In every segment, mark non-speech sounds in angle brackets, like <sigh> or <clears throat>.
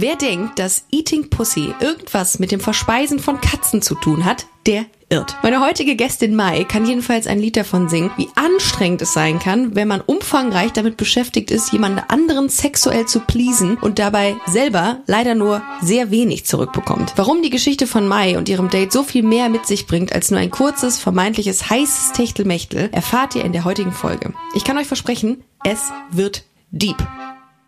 Wer denkt, dass Eating Pussy irgendwas mit dem Verspeisen von Katzen zu tun hat, der irrt. Meine heutige Gästin Mai kann jedenfalls ein Lied davon singen, wie anstrengend es sein kann, wenn man umfangreich damit beschäftigt ist, jemand anderen sexuell zu pleasen und dabei selber leider nur sehr wenig zurückbekommt. Warum die Geschichte von Mai und ihrem Date so viel mehr mit sich bringt als nur ein kurzes, vermeintliches heißes Techtelmechtel, erfahrt ihr in der heutigen Folge. Ich kann euch versprechen, es wird deep.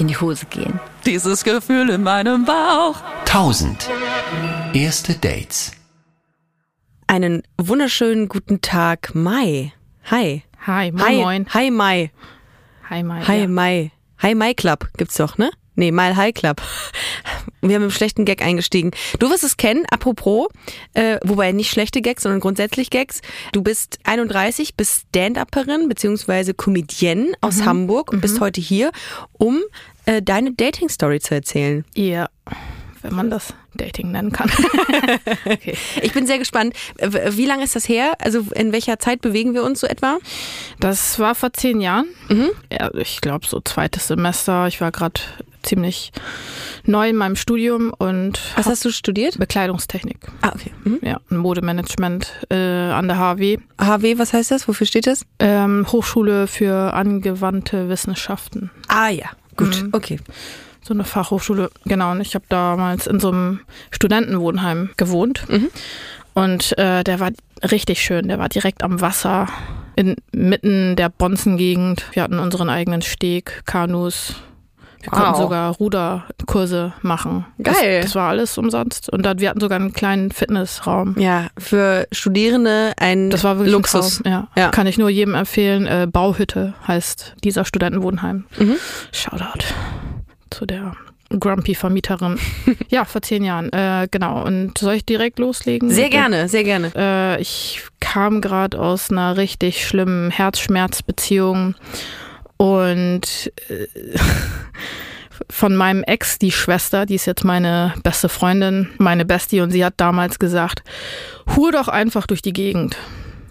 in die Hose gehen. Dieses Gefühl in meinem Bauch. 1000. Erste Dates. Einen wunderschönen guten Tag, Mai. Hi. Hi, moin, Hi, moin. Hi, Mai. Hi, Mai. Hi, ja. Mai. Hi, Mai Club gibt's doch, ne? Nee, Mile High Club. Wir haben im schlechten Gag eingestiegen. Du wirst es kennen, apropos, äh, wobei nicht schlechte Gags, sondern grundsätzlich Gags. Du bist 31, bist Stand-Upperin beziehungsweise Comedienne aus Hamburg und bist heute hier, um äh, deine Dating-Story zu erzählen. Ja, wenn man das Dating nennen kann. <laughs> okay. Ich bin sehr gespannt. Wie lange ist das her? Also in welcher Zeit bewegen wir uns so etwa? Das war vor zehn Jahren. Mhm. Ja, ich glaube so zweites Semester. Ich war gerade ziemlich neu in meinem Studium und Was hast du studiert? Bekleidungstechnik. Ah, okay. Mhm. Ja, Modemanagement äh, an der HW. HW, was heißt das? Wofür steht das? Ähm, Hochschule für angewandte Wissenschaften. Ah ja, gut, Mhm. okay. So eine Fachhochschule, genau. Und ich habe damals in so einem Studentenwohnheim gewohnt. Und äh, der war richtig schön. Der war direkt am Wasser, inmitten der Bonzengegend. Wir hatten unseren eigenen Steg, Kanus. Wir Wow. konnten sogar Ruderkurse machen. Geil. Das, das war alles umsonst. Und dann, wir hatten sogar einen kleinen Fitnessraum. Ja, für Studierende ein Das war wirklich Luxus. Traum. Ja. Ja. Kann ich nur jedem empfehlen. Äh, Bauhütte heißt dieser Studentenwohnheim. Mhm. Shoutout zu der Grumpy Vermieterin. <laughs> ja, vor zehn Jahren. Äh, genau. Und soll ich direkt loslegen? Sehr Mit- gerne, sehr gerne. Äh, ich kam gerade aus einer richtig schlimmen Herzschmerzbeziehung und äh, <laughs> von meinem Ex, die Schwester, die ist jetzt meine beste Freundin, meine Bestie, und sie hat damals gesagt, hur doch einfach durch die Gegend.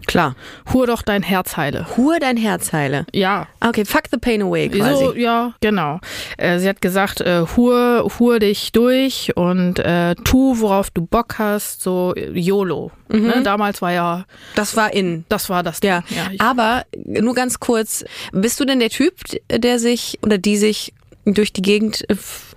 Klar. Hur doch dein Herz heile. Hur dein Herz heile. Ja, Okay, fuck the pain away quasi. so, ja, genau. Äh, sie hat gesagt, äh, hur, hur dich durch und äh, tu, worauf du Bock hast, so äh, YOLO. Ne? Damals war ja, Das war in. das war das. Ja. Ja Aber nur ganz kurz, bist du denn der Typ, der sich oder die sich durch die Gegend äh,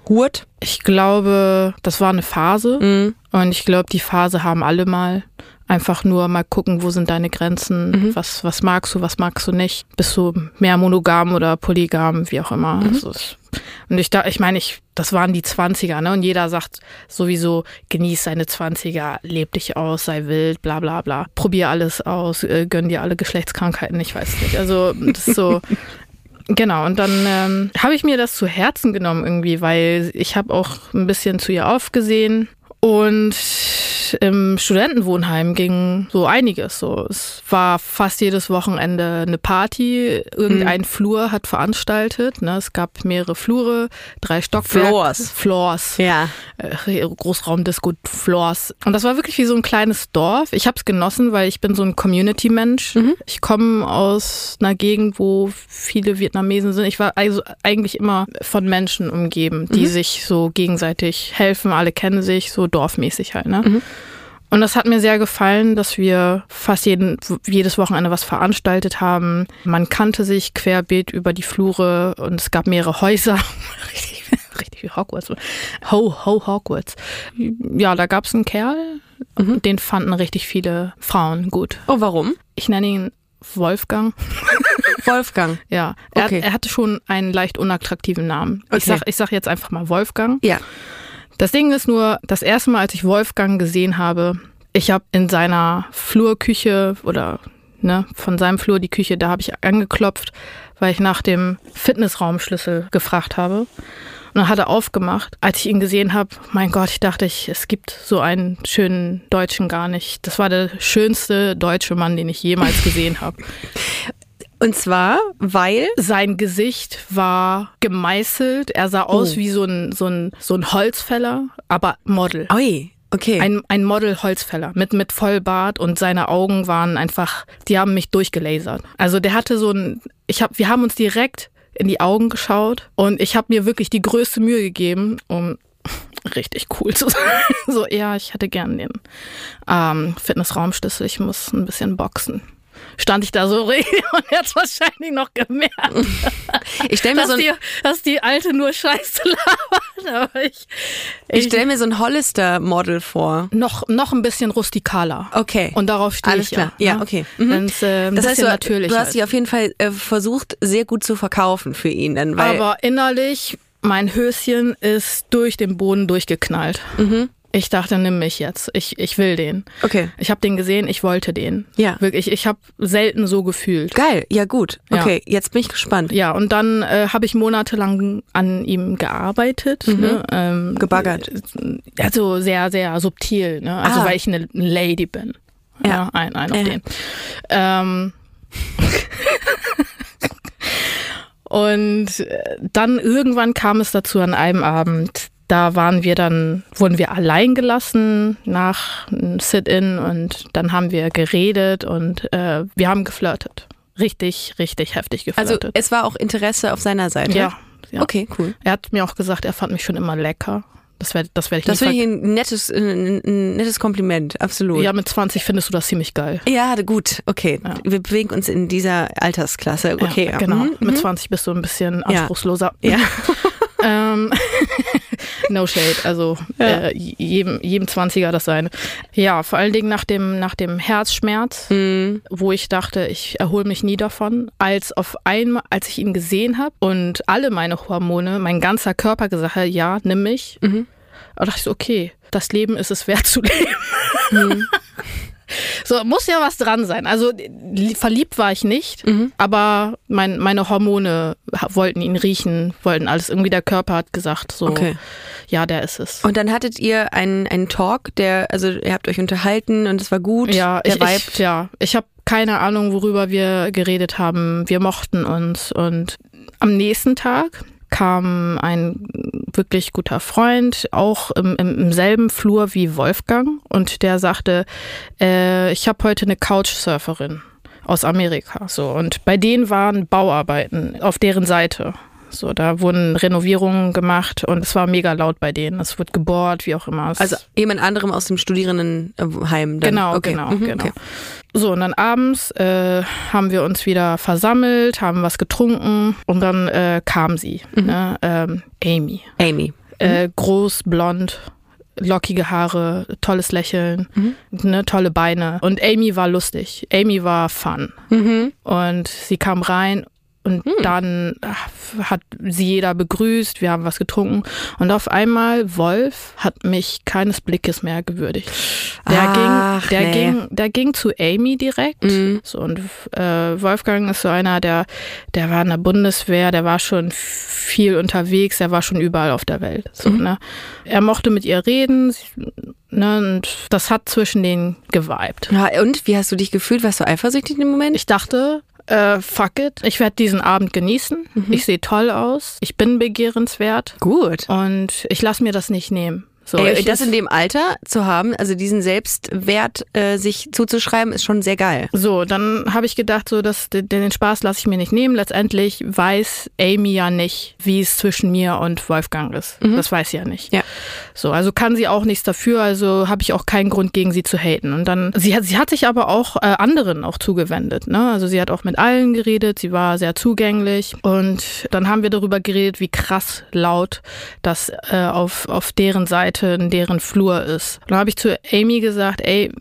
hurt? ich glaube, das war eine Phase Mhm. und ich glaube, die Phase haben alle mal. Einfach nur mal gucken, wo sind deine Grenzen, was, was magst du, was magst du nicht. Bist du mehr monogam oder polygam, wie auch immer. Also es, und ich da, ich meine, ich, das waren die 20er, ne? Und jeder sagt sowieso, genieß deine 20er, leb dich aus, sei wild, bla bla bla. Probier alles aus, äh, gönn dir alle Geschlechtskrankheiten, ich weiß nicht. Also das ist so. <laughs> Genau, und dann ähm, habe ich mir das zu Herzen genommen irgendwie, weil ich habe auch ein bisschen zu ihr aufgesehen. Und im Studentenwohnheim ging so einiges. So, es war fast jedes Wochenende eine Party. Irgendein Flur hat veranstaltet. Ne? Es gab mehrere Flure, drei Stockwerke. Floors. Floors. Ja. Äh, Großraumdisco Floors. Und das war wirklich wie so ein kleines Dorf. Ich habe es genossen, weil ich bin so ein Community-Mensch. Ich komme aus einer Gegend, wo viele Vietnamesen sind. Ich war also eigentlich immer von Menschen umgeben, die sich so gegenseitig helfen. Alle kennen sich, so dorfmäßig halt. Ne? Und das hat mir sehr gefallen, dass wir fast jeden, jedes Wochenende was veranstaltet haben. Man kannte sich querbeet über die Flure und es gab mehrere Häuser. <laughs> richtig, richtig wie Hogwarts. Ho, ho, Hogwarts. Ja, da gab es einen Kerl, den fanden richtig viele Frauen gut. Oh, warum? Ich nenne ihn Wolfgang. <laughs> Wolfgang. Ja, er, Okay. er hatte schon einen leicht unattraktiven Namen. Ich, Okay. sag, ich sag jetzt einfach mal Wolfgang. Ja. Das Ding ist nur, das erste Mal, als ich Wolfgang gesehen habe, ich habe in seiner Flurküche oder ne, von seinem Flur die Küche, da habe ich angeklopft, weil ich nach dem Fitnessraumschlüssel gefragt habe. Und dann hat er aufgemacht. Als ich ihn gesehen habe, mein Gott, ich dachte, ich, es gibt so einen schönen Deutschen gar nicht. Das war der schönste deutsche Mann, den ich jemals gesehen habe. <laughs> Und zwar, weil. Sein Gesicht war gemeißelt. Er sah aus Oh. wie so ein, so, ein, so ein Holzfäller, aber Model. Ui, okay. Ein, ein Model-Holzfäller mit, mit Vollbart und seine Augen waren einfach, die haben mich durchgelasert. Also der hatte so ein, ich hab, wir haben uns direkt in die Augen geschaut und ich habe mir wirklich die größte Mühe gegeben, um <laughs> richtig cool zu sein. <laughs> So, ja, ich hätte gern den ähm, Fitnessraumschlüssel, ich muss ein bisschen boxen. Stand ich da so richtig <laughs> und er hat wahrscheinlich noch gemerkt, ich stelle mir, dass, so ein- die, dass die Alte nur Scheiße labert. Aber ich, ich stell mir so ein Hollister-Model vor. noch, noch ein bisschen rustikaler. Okay. Und darauf stehe Alles ich klar. ja. Ja, ne? okay. Mhm. Äh, Das heißt, du, natürlich du hast ist. dich auf jeden Fall äh, versucht, sehr gut zu verkaufen für ihn. Dann, weil, Aber innerlich, mein Höschen ist durch den Boden durchgeknallt. Mhm. Ich dachte, nimm mich jetzt. Ich, ich will den. Okay. Ich habe den gesehen, ich wollte den. Ja. Wirklich, ich habe selten so gefühlt. Geil, ja gut. Ja. Okay, jetzt bin ich gespannt. Ja, und dann äh, habe ich monatelang an ihm gearbeitet. Ne? Ähm, Mhm. Gebaggert. Also sehr, sehr subtil. Ne? Also Ah. weil ich eine Lady bin. Ja. Ja, ein, ein auf Ja. den. Ähm, <laughs> und äh, dann irgendwann kam es dazu an einem Abend, da waren wir dann, wurden wir allein gelassen nach einem Sit-in und dann haben wir geredet und äh, wir haben geflirtet. Richtig, richtig heftig Also geflirtet. es war auch Interesse auf seiner Seite. ja, ja. Okay, cool. Er hat mir auch gesagt, er fand mich schon immer lecker. Das werde das werd ich Das finde ich ein nettes, ein, ein nettes Kompliment, absolut. Ja, mit 20 findest du das ziemlich geil. Ja, gut, okay. Ja. Wir bewegen uns in dieser Altersklasse. Okay, ja, genau. Mhm. Mit 20 bist du ein bisschen Ja. anspruchsloser. Ja. <laughs> ähm, <laughs> no shade, also äh, jedem, jedem 20er das seine. Ja, vor allen Dingen nach dem, nach dem Herzschmerz, Mhm. wo ich dachte, ich erhole mich nie davon, als auf einmal, als ich ihn gesehen habe und alle meine Hormone, mein ganzer Körper gesagt hat, ja, nimm mich, Mhm. da dachte ich so, okay, das Leben ist es wert zu leben. Mhm. <laughs> So, muss ja was dran sein. Also li- verliebt war ich nicht, Mhm. aber mein, meine Hormone wollten ihn riechen, wollten alles. Irgendwie der Körper hat gesagt, so, Okay. ja, der ist es. Und dann hattet ihr einen, einen Talk, der, also ihr habt euch unterhalten und es war gut. ja, der ich, Vibe. ich, ja, ich habe keine Ahnung, worüber wir geredet haben. Wir mochten uns und am nächsten Tag kam ein wirklich guter Freund, auch im, im, im selben Flur wie Wolfgang und der sagte, äh, ich habe heute eine Couchsurferin aus Amerika. So und bei denen waren Bauarbeiten auf deren Seite. So, da wurden Renovierungen gemacht und es war mega laut bei denen. Es wird gebohrt, wie auch immer. Es also jemand anderem aus dem Studierendenheim. Dann. Genau, okay. genau, Mhm, genau. okay. So, und dann abends äh, haben wir uns wieder versammelt, haben was getrunken und dann äh, kam sie, Mhm. ne, ähm, Amy. Amy. Äh, groß, blond, lockige Haare, tolles Lächeln, Mhm. ne, tolle Beine. Und Amy war lustig. Amy war fun. Mhm. Und sie kam rein und dann ach, hat sie jeder begrüßt, wir haben was getrunken und auf einmal Wolf hat mich keines Blickes mehr gewürdigt. Der Ach, ging, der nee. ging, der ging zu Amy direkt. Mhm. So und äh, Wolfgang ist so einer, der, der war in der Bundeswehr, der war schon viel unterwegs, der war schon überall auf der Welt. So, Mhm. ne? Er mochte mit ihr reden, ne, und das hat zwischen denen geweibt. Ja, und wie hast du dich gefühlt? Warst du eifersüchtig im Moment? Ich dachte, äh, fuck it, ich werde diesen Abend genießen. Ich sehe toll aus, ich bin begehrenswert Gut. und ich lasse mir das nicht nehmen. So, Ey, das in dem Alter zu haben, also diesen Selbstwert äh, sich zuzuschreiben, ist schon sehr geil. so, dann habe ich gedacht, so dass den, den Spaß lasse ich mir nicht nehmen. Letztendlich weiß Amy ja nicht, wie es zwischen mir und Wolfgang ist. Das weiß sie ja nicht. Ja. So, also kann sie auch nichts dafür, also habe ich auch keinen Grund gegen sie zu haten. Und dann, sie hat, sie hat sich aber auch äh, anderen auch zugewendet. Ne? Also sie hat auch mit allen geredet, sie war sehr zugänglich. Und dann haben wir darüber geredet, wie krass laut das äh, auf, auf deren Seite, in deren Flur ist. Dann habe ich zu Amy gesagt, ey,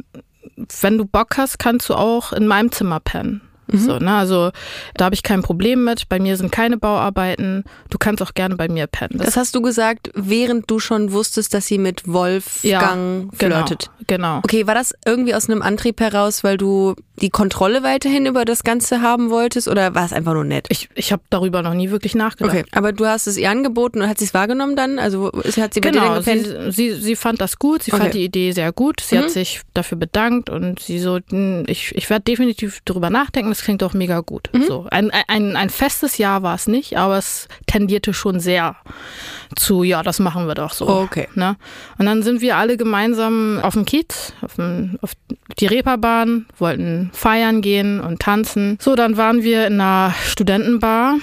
wenn du Bock hast, kannst du auch in meinem Zimmer pennen. So, ne? Also da habe ich kein Problem mit. Bei mir sind keine Bauarbeiten. Du kannst auch gerne bei mir pennen. Das hast du gesagt, während du schon wusstest, dass sie mit Wolfgang flirtet. Genau. Okay, war das irgendwie aus einem Antrieb heraus, weil du die Kontrolle weiterhin über das Ganze haben wolltest oder war es einfach nur nett? Ich, ich habe darüber noch nie wirklich nachgedacht. Okay, aber du hast es ihr angeboten und hat sie es wahrgenommen dann? Also hat sie bei dir Genau, dann gepennt? sie, sie, sie fand das gut, sie Okay. fand die Idee sehr gut, sie Mhm. hat sich dafür bedankt und sie so, "Hm, ich, ich werde definitiv drüber nachdenken, das klingt doch mega gut. Mhm. So, ein, ein, ein festes Ja war es nicht, aber es tendierte schon sehr zu, ja, das machen wir doch so. Okay. Ne? Und dann sind wir alle gemeinsam auf dem Kiez, auf, dem, auf die Reeperbahn, wollten feiern gehen und tanzen. So, dann waren wir in einer Studentenbar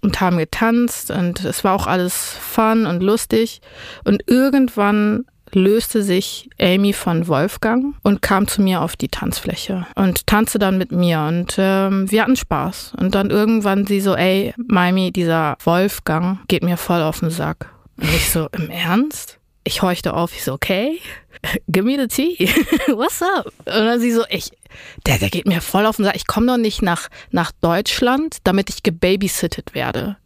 und haben getanzt und es war auch alles fun und lustig. Und irgendwann löste sich Amy von Wolfgang und kam zu mir auf die Tanzfläche und tanzte dann mit mir und ähm, wir hatten Spaß. Und dann irgendwann sie so, ey, Mimi, dieser Wolfgang geht mir voll auf den Sack. Und ich so, im Ernst? Ich horchte auf, ich so, okay, give me the tea. <laughs> What's up? Und dann sie so, ich, der, der geht mir voll auf den Sack. Ich komme doch nicht nach, nach Deutschland, damit ich gebabysittet werde.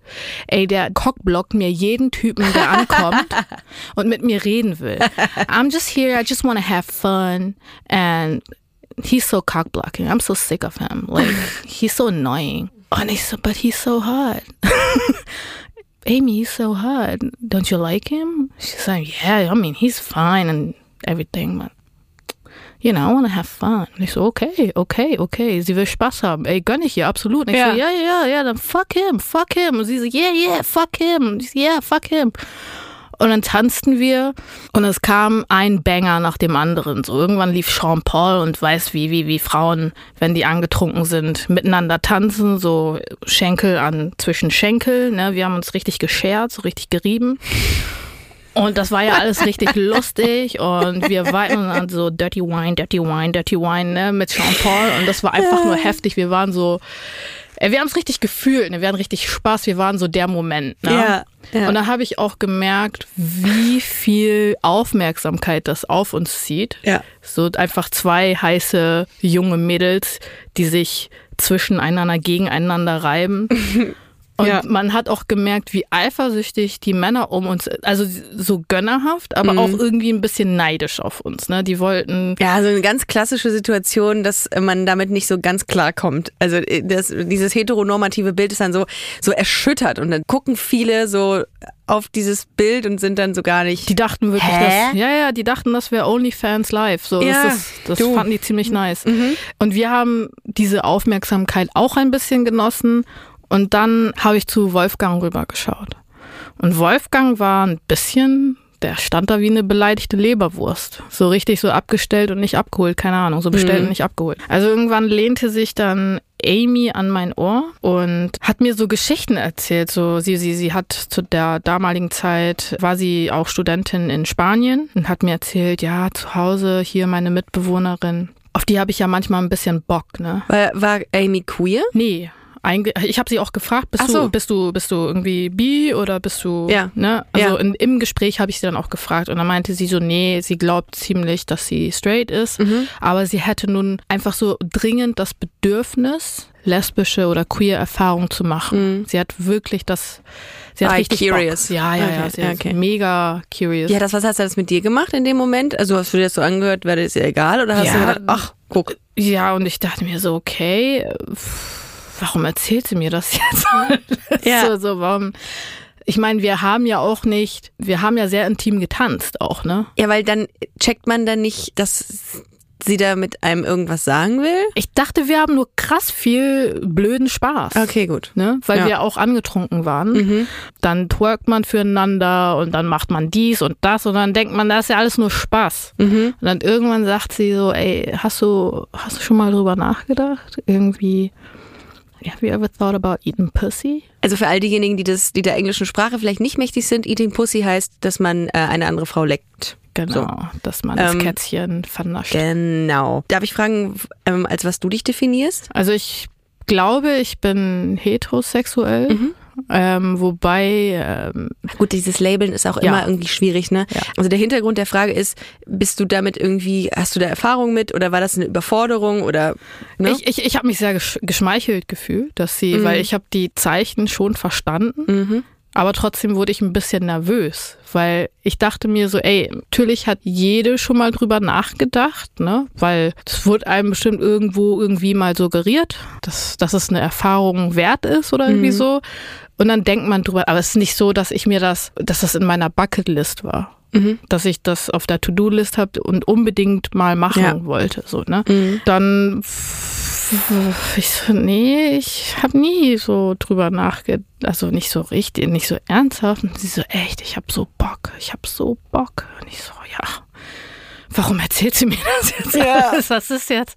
Ey, der cockblockt mir jeden Typen, der ankommt <laughs> und mit mir reden will. I'm just here, I just want to have fun and he's so cockblocking. I'm so sick of him. Like, <laughs> he's so annoying. Und ich so, but he's so hot. Amy, he's so hot. Don't you like him? She's like, yeah, I mean, he's fine and everything, but you know, I want to have fun. Und ich so, okay, okay, okay. Sie will Spaß haben. Ey, gönn ich ihr, absolut. Und ich Ja. so, ja, ja, ja, dann fuck him, fuck him. Und sie so, yeah, yeah, fuck him. Und ich so, yeah, fuck him. Und dann tanzten wir und es kam ein Banger nach dem anderen. So irgendwann lief Sean Paul und weiß wie, wie, wie Frauen, wenn die angetrunken sind, miteinander tanzen, so Schenkel an zwischen Schenkel. Ne? Wir haben uns richtig geschert, so richtig gerieben. Und das war ja alles richtig <laughs> lustig und wir weinen dann so Dirty Wine, Dirty Wine, Dirty Wine ne, mit Sean Paul und das war einfach nur heftig. Wir waren so, äh, wir haben es richtig gefühlt, ne? wir hatten richtig Spaß, wir waren so der Moment. Ne? Ja, ja. Und da habe ich auch gemerkt, wie viel Aufmerksamkeit das auf uns zieht. Ja. So einfach zwei heiße junge Mädels, die sich zwischeneinander gegeneinander reiben. <laughs> Und Ja. man hat auch gemerkt, wie eifersüchtig die Männer um uns, also so gönnerhaft, aber auch irgendwie ein bisschen neidisch auf uns. Ne? Die wollten Ja, so eine ganz klassische Situation, dass man damit nicht so ganz klar kommt. Also äh, das, dieses heteronormative Bild ist dann so, so erschüttert und dann gucken viele so auf dieses Bild und sind dann so gar nicht. Die dachten wirklich, Hä? dass, ja, ja, die dachten, das wäre OnlyFans live. So, Ja, das, das. Mhm. fanden die ziemlich nice. Und wir haben diese Aufmerksamkeit auch ein bisschen genossen. Und dann habe ich zu Wolfgang rübergeschaut. Und Wolfgang war ein bisschen, der stand da wie eine beleidigte Leberwurst. So richtig so abgestellt und nicht abgeholt, keine Ahnung, so bestellt Mhm. und nicht abgeholt. Also irgendwann lehnte sich dann Amy an mein Ohr und hat mir so Geschichten erzählt. So, sie, sie, sie hat zu der damaligen Zeit, war sie auch Studentin in Spanien und hat mir erzählt, ja, zu Hause hier meine Mitbewohnerin. Auf die habe ich ja manchmal ein bisschen Bock, ne? War, war Amy queer? Nee. Einge ich habe sie auch gefragt, bist so. du bist du bist du irgendwie bi oder bist du Ja. ne also Ja. in, im Gespräch habe ich sie dann auch gefragt und dann meinte sie so nee sie glaubt ziemlich dass sie straight ist Mhm. aber sie hätte nun einfach so dringend das Bedürfnis lesbische oder queer Erfahrung zu machen sie hat wirklich das sie hat richtig curious. Bock. ja ja ja Okay, sie ist okay. mega curious Ja, das, was hat das mit dir gemacht in dem Moment? Also hast du dir das so angehört, wäre das dir egal? Oder hast Ja. du gedacht, ach, guck. ja und ich dachte mir so okay pff, warum erzählt sie mir das <laughs> jetzt Ja. so, so warum ich meine, wir haben ja auch nicht, wir haben ja sehr intim getanzt auch, ne? Ja, weil dann checkt man dann nicht, dass sie da mit einem irgendwas sagen will? Ich dachte, wir haben nur krass viel blöden Spaß. Okay, gut. Ne? Weil Ja. wir auch angetrunken waren. Dann twerkt man füreinander und dann macht man dies und das und dann denkt man, das ist ja alles nur Spaß. Und dann irgendwann sagt sie so, ey, hast du, hast du schon mal drüber nachgedacht? Irgendwie, have you ever thought about eating pussy? Also für all diejenigen, die das, die der englischen Sprache vielleicht nicht mächtig sind, Eating Pussy heißt, dass man äh, eine andere Frau leckt. Genau, dass man das Ähm, Kätzchen vernascht. Genau. Darf ich fragen, ähm, als was du dich definierst? Also ich glaube, ich bin heterosexuell. Ähm, wobei, ähm, Gut, dieses Labeln ist auch Ja. immer irgendwie schwierig, ne? Ja. Also der Hintergrund der Frage ist, bist du damit irgendwie, hast du da Erfahrung mit oder war das eine Überforderung oder ne? ich, ich, ich habe mich sehr gesch geschmeichelt gefühlt, dass sie, weil ich habe die Zeichen schon verstanden. Aber trotzdem wurde ich ein bisschen nervös, weil ich dachte mir so, ey, natürlich hat jede schon mal drüber nachgedacht, ne? Weil es wurde einem bestimmt irgendwo irgendwie mal suggeriert, dass, dass es eine Erfahrung wert ist oder irgendwie so. Und dann denkt man drüber, aber es ist nicht so, dass ich mir das, dass das in meiner Bucketlist war. Dass ich das auf der To-Do-List habe und unbedingt mal machen Ja. wollte. So, ne? Dann ich so, nee, ich habe nie so drüber nachgedacht, also nicht so richtig, nicht so ernsthaft. Und sie so, echt, ich habe so Bock, ich habe so Bock. Und ich so, ja, warum erzählt sie mir das jetzt alles? Was ist jetzt?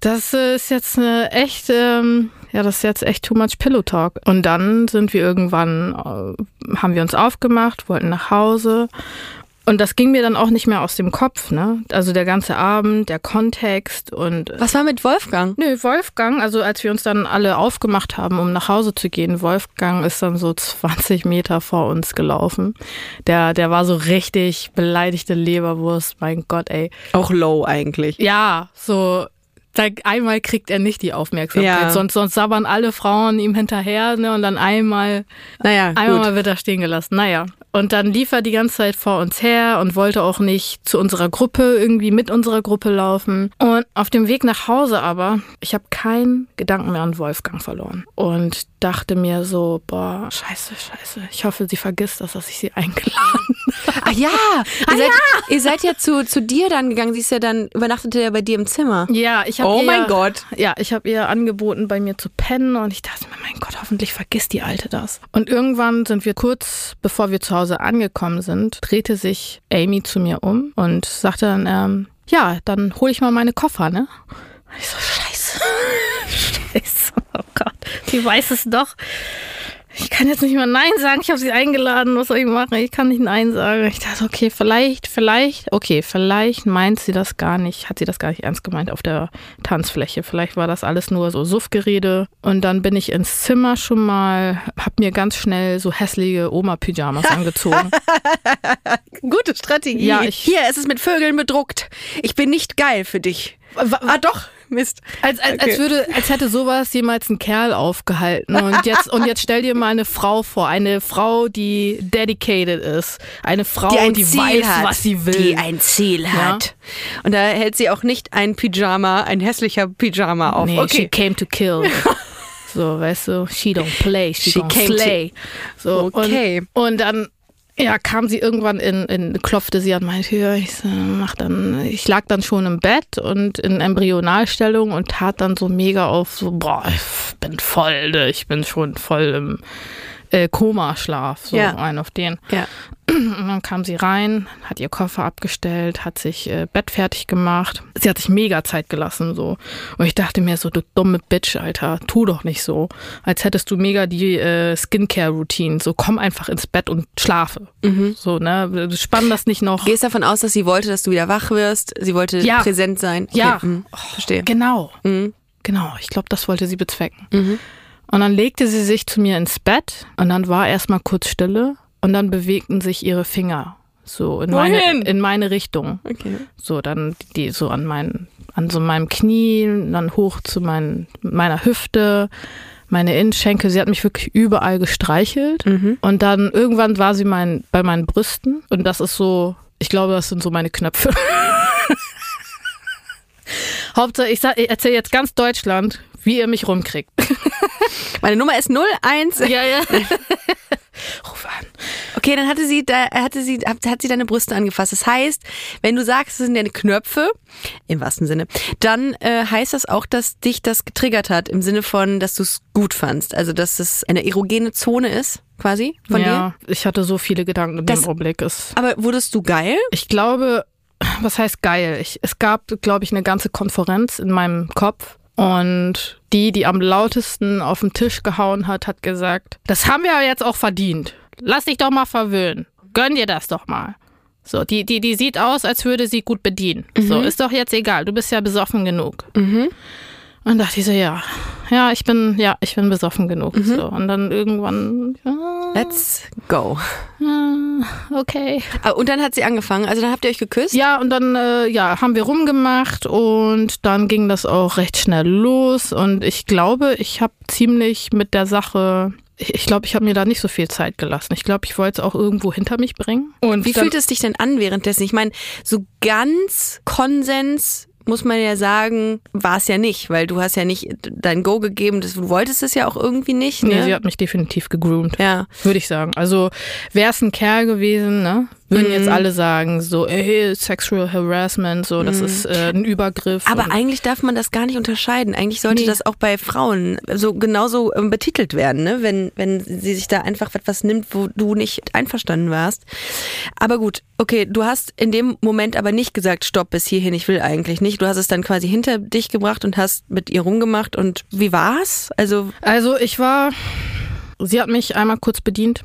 Das ist jetzt eine echt, ähm, ja, das ist jetzt echt too much Pillow Talk. Und dann sind wir irgendwann, äh, haben wir uns aufgemacht, wollten nach Hause. Und das ging mir dann auch nicht mehr aus dem Kopf, ne? Also der ganze Abend, der Kontext und Was war mit Wolfgang? Nö, Wolfgang, also als wir uns dann alle aufgemacht haben, um nach Hause zu gehen, Wolfgang ist dann so 20 Meter vor uns gelaufen. Der, der war so richtig beleidigte Leberwurst, mein Gott, ey. Auch low eigentlich. Ja, so. Einmal kriegt er nicht die Aufmerksamkeit, Ja. sonst, sonst sabbern alle Frauen ihm hinterher, ne, und dann einmal, Naja, einmal gut. wird er stehen gelassen. Naja. Und dann lief er die ganze Zeit vor uns her und wollte auch nicht zu unserer Gruppe irgendwie mit unserer Gruppe laufen. Und auf dem Weg nach Hause aber, ich habe keinen Gedanken mehr an Wolfgang verloren. Und dachte mir so, boah, scheiße, scheiße. Ich hoffe, sie vergisst das, dass ich sie eingeladen Ach <laughs> ja, ihr, seid, ihr seid ja zu, zu dir dann gegangen. Sie ist ja dann, übernachtete ja bei dir im Zimmer. Ja, ich habe Oh ihr, mein Gott. Ja, ich habe ihr angeboten, bei mir zu pennen und ich dachte mir, mein Gott, hoffentlich vergisst die Alte das. Und irgendwann sind wir kurz, bevor wir zu Hause angekommen sind, drehte sich Amy zu mir um und sagte dann, ähm, ja, dann hole ich mal meine Koffer, ne? Und ich so, scheiße. Scheiße, oh Gott, sie weiß es doch. Ich kann jetzt nicht mal Nein sagen. Ich habe sie eingeladen. Was soll ich machen? Ich kann nicht Nein sagen. Ich dachte, okay, vielleicht, vielleicht, okay, vielleicht meint sie das gar nicht, hat sie das gar nicht ernst gemeint auf der Tanzfläche. Vielleicht war das alles nur so Suffgerede. Und dann bin ich ins Zimmer schon mal, hab mir ganz schnell so hässliche Oma-Pyjamas <laughs> angezogen. Gute Strategie. Ja, Hier, es ist mit Vögeln bedruckt. Ich bin nicht geil für dich. Ah, doch. <laughs> Mist. Als, als, Okay. als würde, als hätte sowas jemals ein Kerl aufgehalten. Und jetzt, und jetzt stell dir mal eine Frau vor, eine Frau, die dedicated ist, eine Frau, die die, ein Ziel weiß, hat. was sie will. Die ein Ziel hat. Und da hält sie auch nicht ein Pyjama, ein hässlicher Pyjama auf. Nee, she okay. came to kill. <laughs> So, weißt du, she don't play, she, She to- slay. So, Okay. Und, und dann ja, kam sie irgendwann in, in, klopfte sie an meine Tür. Ich so, mach dann, ich lag dann schon im Bett und in Embryonalstellung und tat dann so mega auf so, boah, ich bin voll, ne, ich bin schon voll im äh, Komaschlaf, so Ja. ein auf den. Ja. <clears throat> Und dann kam sie rein, hat ihr Koffer abgestellt, hat sich äh, Bett fertig gemacht. Sie hat sich mega Zeit gelassen, so. Und ich dachte mir so, du dumme Bitch, Alter, tu doch nicht so. Als hättest du mega die äh, Skincare-Routine. So, komm einfach ins Bett und schlafe. So, ne? Spann das nicht noch. Gehst davon aus, dass sie wollte, dass du wieder wach wirst. Sie wollte Ja. präsent sein. Okay. Ja. mhm. Verstehe. Genau. Mhm. Genau, ich glaube, das wollte sie bezwecken. Und dann legte sie sich zu mir ins Bett und dann war erstmal kurz Stille und dann bewegten sich ihre Finger so in, meine, in meine Richtung. Okay. So, dann die so an meinen, an so meinem Knie, dann hoch zu mein, meiner Hüfte, meine Innenschenkel. Sie hat mich wirklich überall gestreichelt. Und dann irgendwann war sie mein, bei meinen Brüsten. Und das ist so, ich glaube, das sind so meine Knöpfe. <laughs> Hauptsache, ich, sag- ich erzähle jetzt ganz Deutschland, wie ihr mich rumkriegt. <laughs> <laughs> Meine Nummer ist 01. ja, ja. <laughs> Ruf an. Okay, dann hatte sie, da hatte sie, hat, hat sie deine Brüste angefasst. Das heißt, wenn du sagst, es sind deine Knöpfe, im wahrsten Sinne, dann äh, heißt das auch, dass dich das getriggert hat, im Sinne von, dass du es gut fandst. Also, dass es eine erogene Zone ist, quasi, von dir. ja, ich hatte so viele Gedanken in Das- dem Augenblick. Aber wurdest du geil? Ich glaube, was heißt geil? Ich, es gab, glaube ich, eine ganze Konferenz in meinem Kopf. Und die, die am lautesten auf den Tisch gehauen hat, hat gesagt, das haben wir ja jetzt auch verdient. Lass dich doch mal verwöhnen. Gönn dir das doch mal. So, die, die, die sieht aus, als würde sie gut bedienen. So, ist doch jetzt egal. Du bist ja besoffen genug. Und dachte ich so, ja, ja, ich bin, ja, ich bin besoffen genug. So. Und dann irgendwann, ja, Let's go. Okay. Ah, Und dann hat sie angefangen, also dann habt ihr euch geküsst? Ja, und dann äh, ja, haben wir rumgemacht und dann ging das auch recht schnell los. Und ich glaube, ich habe ziemlich mit der Sache, ich glaube, ich habe mir da nicht so viel Zeit gelassen. Ich glaube, ich wollte es auch irgendwo hinter mich bringen. Und Wie fühlt es dich denn an währenddessen? Ich meine, so ganz Konsens muss man ja sagen, war es ja nicht, weil du hast ja nicht dein Go gegeben, das, du wolltest es ja auch irgendwie nicht. Nee, Ne? sie hat mich definitiv gegroomt. ja. Würde ich sagen. Also wäre es ein Kerl gewesen, ne? Würden jetzt alle sagen, so, ey, Sexual Harassment, so, das ist äh, ein Übergriff. Aber eigentlich darf man das gar nicht unterscheiden. Eigentlich sollte Nee. das auch bei Frauen so genauso ähm, betitelt werden, ne? wenn, wenn sie sich da einfach etwas nimmt, wo du nicht einverstanden warst. Aber gut, okay, du hast in dem Moment aber nicht gesagt, stopp bis hierhin, ich will eigentlich nicht. Du hast es dann quasi hinter dich gebracht und hast mit ihr rumgemacht. Und wie war's? Also, Also ich war, sie hat mich einmal kurz bedient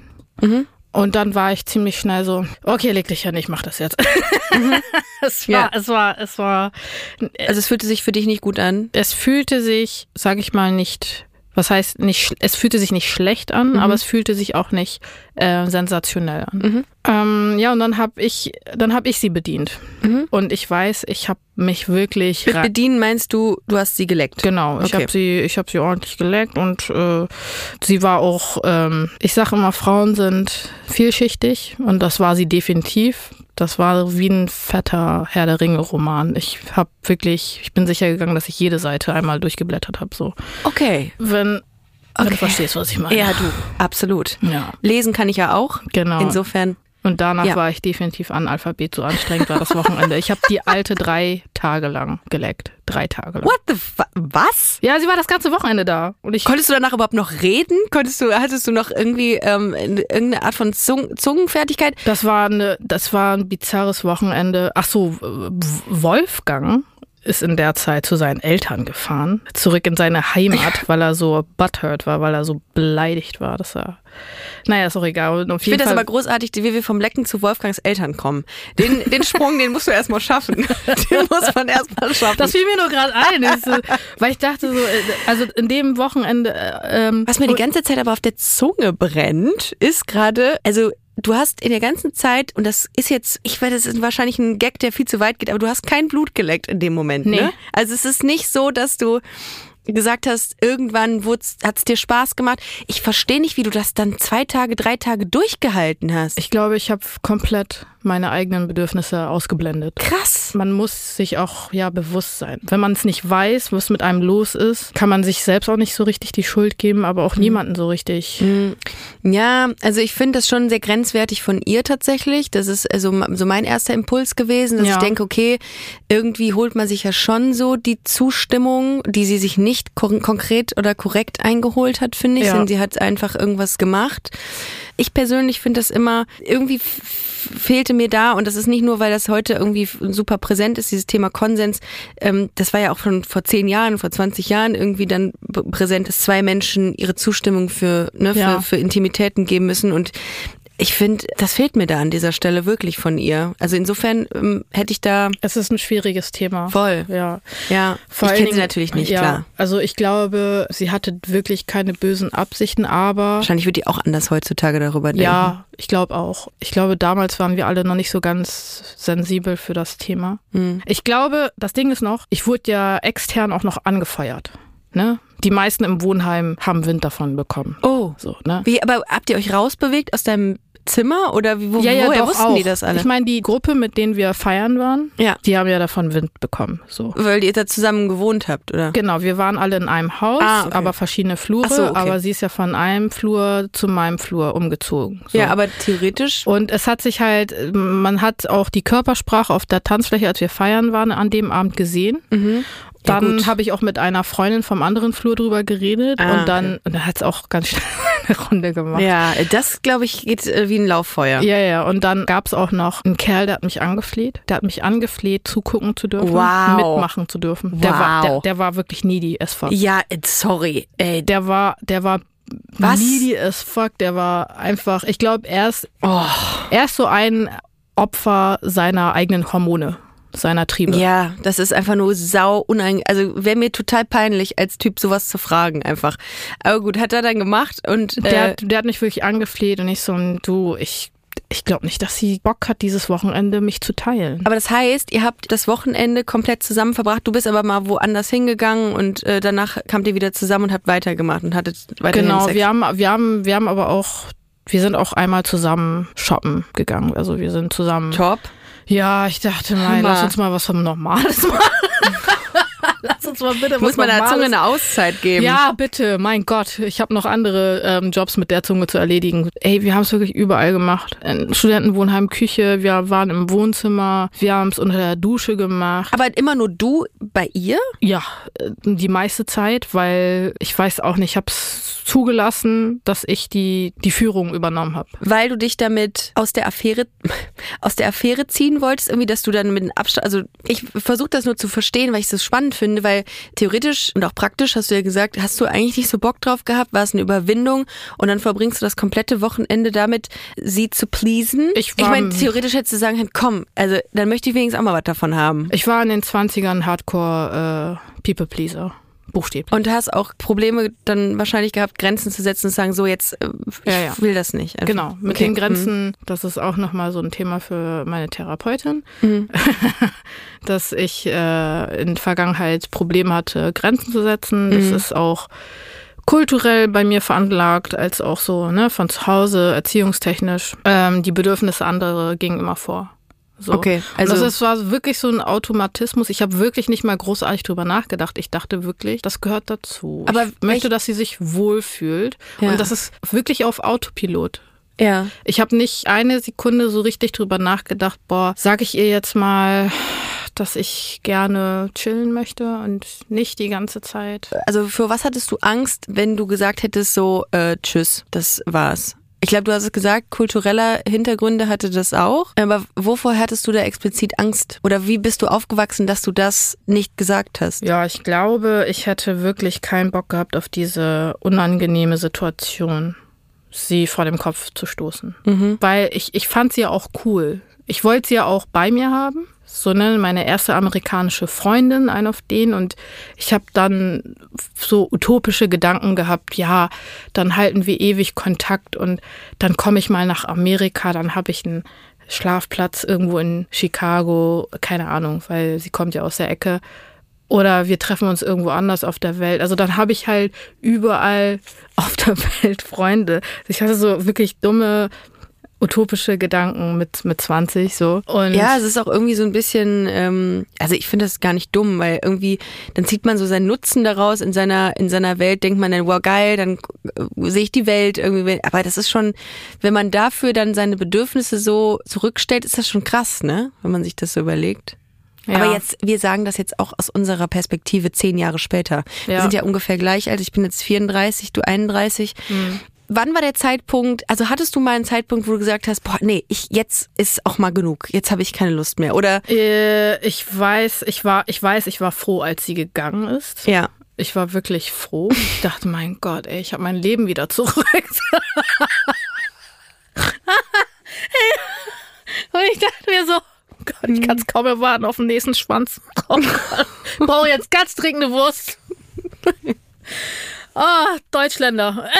und dann war ich ziemlich schnell so, okay, leg dich hin, ich mach das jetzt. <laughs> es war, Ja. es war, es war, also es fühlte sich für dich nicht gut an. es fühlte sich, sag ich mal, nicht, was heißt nicht, es fühlte sich nicht schlecht an, aber es fühlte sich auch nicht äh, sensationell an. Ähm, ja, und dann habe ich, dann habe ich sie bedient und ich weiß, ich habe mich wirklich Mit bedienen meinst du, du hast sie geleckt. Genau, ich Okay. habe sie, ich habe sie ordentlich geleckt und äh, sie war auch, ähm, ich sage immer, Frauen sind vielschichtig und das war sie definitiv. Das war wie ein fetter Herr der Ringe Roman. Ich habe wirklich, ich bin sicher gegangen, dass ich jede Seite einmal durchgeblättert habe. So, Okay. wenn, wenn Okay. du verstehst, was ich meine. Ja, du, absolut. Ja, Lesen kann ich ja auch. genau. Insofern. Und danach Ja. war ich definitiv Analphabet. So anstrengend war das Wochenende. Ich habe die alte drei Tage lang geleckt, drei Tage lang. What the Was? Ja, sie war das ganze Wochenende da und ich Konntest du danach überhaupt noch reden? Konntest du, hattest du noch irgendwie ähm, irgendeine Art von Zung Zungenfertigkeit? Das war eine, das war ein bizarres Wochenende. Ach so, Wolfgang ist in der Zeit zu seinen Eltern gefahren, zurück in seine Heimat, weil er so butthurt war, weil er so beleidigt war, dass er. Naja, ist auch egal. Ich finde das aber großartig, wie wir vom Lecken zu Wolfgangs Eltern kommen. Den, den Sprung, den musst du erstmal schaffen. <laughs> Den muss man erstmal schaffen. das fiel mir nur gerade ein, ist, weil ich dachte so, also in dem Wochenende. äh, Ähm, Was mir die ganze Zeit aber auf der Zunge brennt, ist gerade, also du hast in der ganzen Zeit, und das ist jetzt, ich weiß, das ist wahrscheinlich ein Gag, der viel zu weit geht, aber du hast kein Blut geleckt in dem Moment, Nee. ne? Also es ist nicht so, dass du gesagt hast, irgendwann hat es dir Spaß gemacht. Ich verstehe nicht, wie du das dann zwei Tage, drei Tage durchgehalten hast. ich glaube, ich habe komplett meine eigenen Bedürfnisse ausgeblendet. Krass. Man muss sich auch ja bewusst sein. Wenn man es nicht weiß, was mit einem los ist, kann man sich selbst auch nicht so richtig die Schuld geben, aber auch niemanden so richtig. Ja, also ich finde das schon sehr grenzwertig von ihr tatsächlich. Das ist also so mein erster Impuls gewesen, dass Ja. ich denke, okay, irgendwie holt man sich ja schon so die Zustimmung, die sie sich nicht kon konkret oder korrekt eingeholt hat, finde ich, Ja. sondern sie hat einfach irgendwas gemacht. Ich persönlich finde das immer, irgendwie fehlte mir da, und das ist nicht nur, weil das heute irgendwie super präsent ist, dieses Thema Konsens, ähm, das war ja auch schon vor zehn Jahren, vor 20 Jahren irgendwie dann präsent, dass zwei Menschen ihre Zustimmung für, ne, für, Ja. für Intimitäten geben müssen und ich finde, das fehlt mir da an dieser Stelle wirklich von ihr. Also insofern ähm, hätte ich da Es ist ein schwieriges Thema. voll, Ja. ja, Vor ich kenne sie natürlich nicht, ja, klar. Also ich glaube, sie hatte wirklich keine bösen Absichten, aber Wahrscheinlich wird die auch anders heutzutage darüber denken. ja, ich glaube auch. Ich glaube, damals waren wir alle noch nicht so ganz sensibel für das Thema. Hm. Ich glaube, das Ding ist noch, ich wurde ja extern auch noch angefeuert. Ne? Die meisten im Wohnheim haben Wind davon bekommen. Oh, So, ne? wie, aber habt ihr euch rausbewegt aus deinem Zimmer oder wie, wo, ja, ja, woher wussten auch. die das alle? Ich meine, die Gruppe, mit denen wir feiern waren, Ja. die haben ja davon Wind bekommen. So. Weil ihr da zusammen gewohnt habt, oder? Genau, wir waren alle in einem Haus, Ah, okay. aber verschiedene Flure. So, okay. Aber sie ist ja von einem Flur zu meinem Flur umgezogen. So. Ja, aber theoretisch. und es hat sich halt, man hat auch die Körpersprache auf der Tanzfläche, als wir feiern waren, an dem Abend gesehen. Mhm. Ja, Dann gut. habe ich auch mit einer Freundin vom anderen Flur drüber geredet Ah, und dann, und dann hat es auch ganz schnell Runde gemacht. Ja, das glaube ich geht äh, wie ein Lauffeuer. Ja, ja, und dann gab es auch noch einen Kerl, der hat mich angefleht. Der hat mich angefleht, zugucken zu dürfen, Wow. mitmachen zu dürfen. Der, war, der, Wow. der war wirklich needy as fuck. Ja, äh, sorry. Ey, Der war, der war Was? needy as fuck. Der war einfach, ich glaube, er ist, oh, er ist so ein Opfer seiner eigenen Hormone. Seiner Triebe. Ja, das ist einfach nur sau unangenehm. Also wäre mir total peinlich, als Typ sowas zu fragen einfach. Aber gut, hat er dann gemacht und Der, äh, hat, der hat mich wirklich angefleht und ich so, du, ich, ich glaube nicht, dass sie Bock hat, dieses Wochenende mich zu teilen. aber das heißt, ihr habt das Wochenende komplett zusammen verbracht. Du bist aber mal woanders hingegangen und äh, danach kamt ihr wieder zusammen und habt weitergemacht und hattet weiterhin Genau, Sex. wir haben, wir haben, wir haben aber auch, wir sind auch einmal zusammen shoppen gegangen. Also wir sind zusammen. Top. Ja, ich dachte, nein, lass uns mal was vom Normales <laughs> machen. <laughs> lass uns mal bitte Muss man der Zunge eine Auszeit geben. Ja, bitte, mein Gott. Ich habe noch andere ähm, Jobs mit der Zunge zu erledigen. Ey, wir haben es wirklich überall gemacht. In Studentenwohnheim, Küche, wir waren im Wohnzimmer, wir haben es unter der Dusche gemacht. Aber immer nur du bei ihr? Ja, äh, die meiste Zeit, weil ich weiß auch nicht, ich habe es zugelassen, dass ich die, die Führung übernommen habe. Weil du dich damit aus der Affäre <laughs> aus der Affäre ziehen wolltest, irgendwie, dass du dann mit dem Abstand, also ich versuche das nur zu verstehen, weil ich das spannend finde, weil theoretisch und auch praktisch hast du ja gesagt, hast du eigentlich nicht so Bock drauf gehabt, war es eine Überwindung und dann verbringst du das komplette Wochenende damit, sie zu pleasen. Ich ich meine, theoretisch hättest du sagen können, komm, also dann möchte ich wenigstens auch mal was davon haben. Ich war in den 20ern Hardcore äh, People Pleaser. Buchstäblich. Und hast auch Probleme dann wahrscheinlich gehabt, Grenzen zu setzen und zu sagen, so jetzt, äh, ich Ja, ja. will das nicht. Einfach. Genau, mit Okay. den Grenzen, das ist auch nochmal so ein Thema für meine Therapeutin, Mhm. <laughs> dass ich äh, in der Vergangenheit Probleme hatte, Grenzen zu setzen. Das Mhm. ist auch kulturell bei mir veranlagt, als auch so ne, von zu Hause, erziehungstechnisch. Ähm, die Bedürfnisse anderer gingen immer vor. So. Okay, also- also das ist, war wirklich so ein Automatismus. Ich habe wirklich nicht mal großartig drüber nachgedacht. Ich dachte wirklich, das gehört dazu. Aber ich möchte, dass sie sich wohlfühlt. Ja. Und das ist wirklich auf Autopilot. Ja. Ich habe nicht eine Sekunde so richtig drüber nachgedacht, boah, sag ich ihr jetzt mal, dass ich gerne chillen möchte und nicht die ganze Zeit. Also für was hattest du Angst, wenn du gesagt hättest, so, äh, tschüss, das war's? Ich glaube, du hast es gesagt, kultureller Hintergründe hatte das auch. Aber wovor hattest du da explizit Angst? Oder wie bist du aufgewachsen, dass du das nicht gesagt hast? Ja, ich glaube, ich hätte wirklich keinen Bock gehabt auf diese unangenehme Situation, sie vor dem Kopf zu stoßen. Weil ich, ich fand sie ja auch cool. Ich wollte sie ja auch bei mir haben. So, ne, meine erste amerikanische Freundin, eine auf denen. Und ich habe dann so utopische Gedanken gehabt, ja, dann halten wir ewig Kontakt und dann komme ich mal nach Amerika, dann habe ich einen Schlafplatz irgendwo in Chicago, keine Ahnung, weil sie kommt ja aus der Ecke. Oder wir treffen uns irgendwo anders auf der Welt. Also dann habe ich halt überall <laughs> auf der Welt Freunde. Ich hatte so wirklich dumme, utopische Gedanken mit, mit 20 so. Und Ja, es ist auch irgendwie so ein bisschen, ähm, also ich finde das gar nicht dumm, weil irgendwie, dann zieht man so seinen Nutzen daraus in seiner, in seiner Welt, denkt man dann, wow, geil, dann äh, sehe ich die Welt irgendwie. Aber das ist schon, wenn man dafür dann seine Bedürfnisse so zurückstellt, ist das schon krass, ne? Wenn man sich das so überlegt. Ja. Aber jetzt, wir sagen das jetzt auch aus unserer Perspektive zehn Jahre später. Wir Ja. sind ja ungefähr gleich alt. Ich bin jetzt 34, du 31. Mhm. Wann war der Zeitpunkt, also hattest du mal einen Zeitpunkt, wo du gesagt hast, boah, nee, ich, jetzt ist auch mal genug. Jetzt habe ich keine Lust mehr. Oder, Äh, ich weiß, ich war, ich weiß, ich war froh, als sie gegangen ist. ja. Ich war wirklich froh. Ich dachte, mein Gott, ey, ich habe mein Leben wieder zurück. <laughs> Und ich dachte mir so, Gott, ich kann es kaum erwarten auf den nächsten Schwanz. <laughs> Ich brauche jetzt ganz dringend eine Wurst. Ah, Deutschländer. <laughs>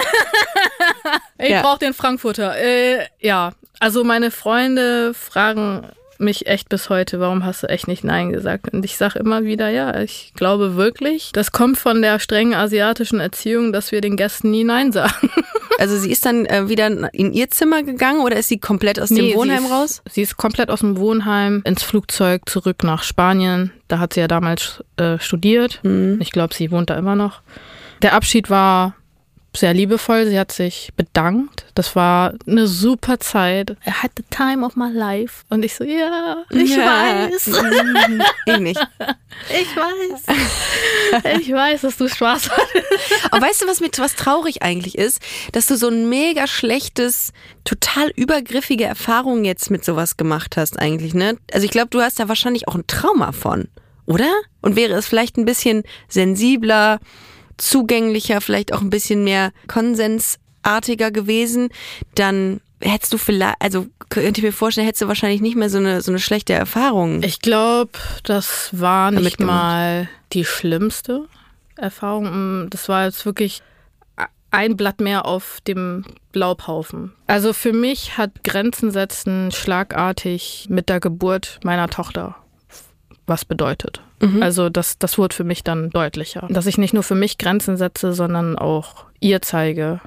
Ich Ja. brauche den Frankfurter. Äh, ja, also meine Freunde fragen mich echt bis heute, warum hast du echt nicht Nein gesagt? Und ich sage immer wieder, ja, ich glaube wirklich, das kommt von der strengen asiatischen Erziehung, dass wir den Gästen nie Nein sagen. <laughs> Also sie ist dann äh, wieder in ihr Zimmer gegangen oder ist sie komplett aus Nee, dem Wohnheim sie ist, raus? Sie ist komplett aus dem Wohnheim ins Flugzeug zurück nach Spanien. Da hat sie ja damals äh, studiert. Ich glaube, sie wohnt da immer noch. Der Abschied war sehr liebevoll. Sie hat sich bedankt. Das war eine super Zeit. I had the time of my life. Und ich so, ja, ich Ja. weiß. <laughs> Ich nicht. Ich weiß. Ich weiß, dass du Spaß hattest. Aber weißt du, was mit was traurig eigentlich ist? Dass du so ein mega schlechtes, total übergriffige Erfahrung jetzt mit sowas gemacht hast eigentlich, ne? Also ich glaube, du hast da wahrscheinlich auch ein Trauma von, oder? Und wäre es vielleicht ein bisschen sensibler, zugänglicher, vielleicht auch ein bisschen mehr Konsens schlagartiger gewesen, dann hättest du vielleicht, also könnte ich mir vorstellen, hättest du wahrscheinlich nicht mehr so eine, so eine schlechte Erfahrung. Ich glaube, das war nicht gemacht. mal die schlimmste Erfahrung. Mm, Das war jetzt wirklich ein Blatt mehr auf dem Laubhaufen. Also für mich hat Grenzen setzen schlagartig mit der Geburt meiner Tochter was bedeutet. Also das, das wurde für mich dann deutlicher. Dass ich nicht nur für mich Grenzen setze, sondern auch ihr zeige.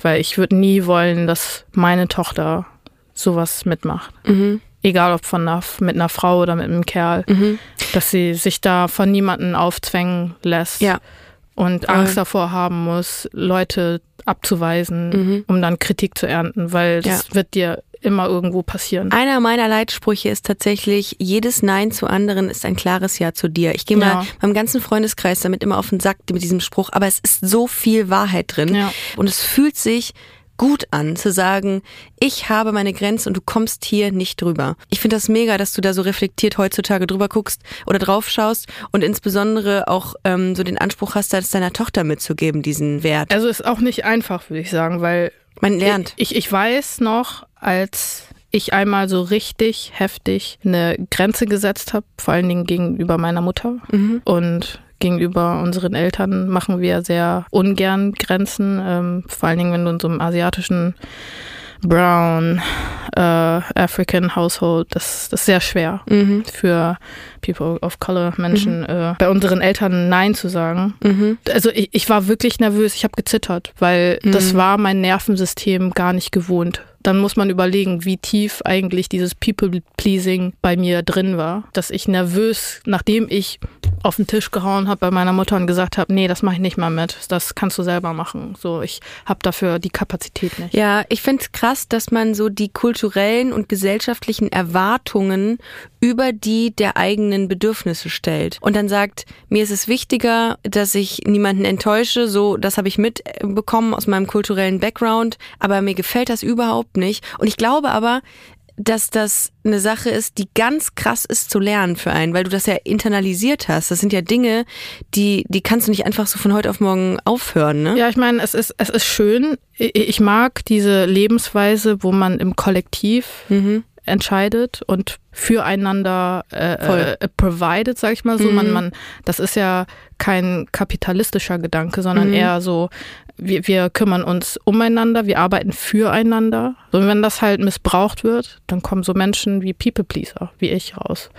Weil ich würde nie wollen, dass meine Tochter sowas mitmacht. Egal ob von einer, mit einer Frau oder mit einem Kerl. Dass sie sich da von niemandem aufzwängen lässt Ja. und Angst davor haben muss, Leute abzuweisen, um dann Kritik zu ernten, weil das Ja. wird dir immer irgendwo passieren. Einer meiner Leitsprüche ist tatsächlich, jedes Nein zu anderen ist ein klares Ja zu dir. Ich gehe mal Ja. meinem ganzen Freundeskreis damit immer auf den Sack mit diesem Spruch, aber es ist so viel Wahrheit drin. Ja. Und es fühlt sich gut an zu sagen, ich habe meine Grenze und du kommst hier nicht drüber. Ich finde das mega, dass du da so reflektiert heutzutage drüber guckst oder drauf schaust und insbesondere auch ähm, so den Anspruch hast, das deiner Tochter mitzugeben, diesen Wert. Also ist auch nicht einfach, würde ich sagen, weil Man lernt. Ich, ich weiß noch, als ich einmal so richtig heftig eine Grenze gesetzt habe, vor allen Dingen gegenüber meiner Mutter. Und gegenüber unseren Eltern machen wir sehr ungern Grenzen, ähm, vor allen Dingen, wenn du in so einem asiatischen Brown äh, African Household, das, das ist sehr schwer für People of Color, Menschen, äh, bei unseren Eltern Nein zu sagen. Also ich, ich war wirklich nervös, ich habe gezittert, weil das war mein Nervensystem gar nicht gewohnt. Dann muss man überlegen, wie tief eigentlich dieses People-Pleasing bei mir drin war, dass ich nervös, nachdem ich auf den Tisch gehauen habe bei meiner Mutter und gesagt habe, nee, das mache ich nicht mal mit, das kannst du selber machen. So, ich habe dafür die Kapazität nicht. Ja, ich finde es krass, dass man so die kulturellen und gesellschaftlichen Erwartungen über die der eigenen Bedürfnisse stellt. Und dann sagt, mir ist es wichtiger, dass ich niemanden enttäusche, so das habe ich mitbekommen aus meinem kulturellen Background, aber mir gefällt das überhaupt nicht. Und ich glaube aber, dass das eine Sache ist, die ganz krass ist zu lernen für einen, weil du das ja internalisiert hast. Das sind ja Dinge, die, die kannst du nicht einfach so von heute auf morgen aufhören, ne? Ja, ich meine, es ist, es ist schön. Ich mag diese Lebensweise, wo man im Kollektiv entscheidet und füreinander äh, äh, provided, sag ich mal so. Man, man, das ist ja kein kapitalistischer Gedanke, sondern eher so, wir, wir kümmern uns umeinander, wir arbeiten füreinander. Und wenn das halt missbraucht wird, dann kommen so Menschen wie People Pleaser, wie ich raus,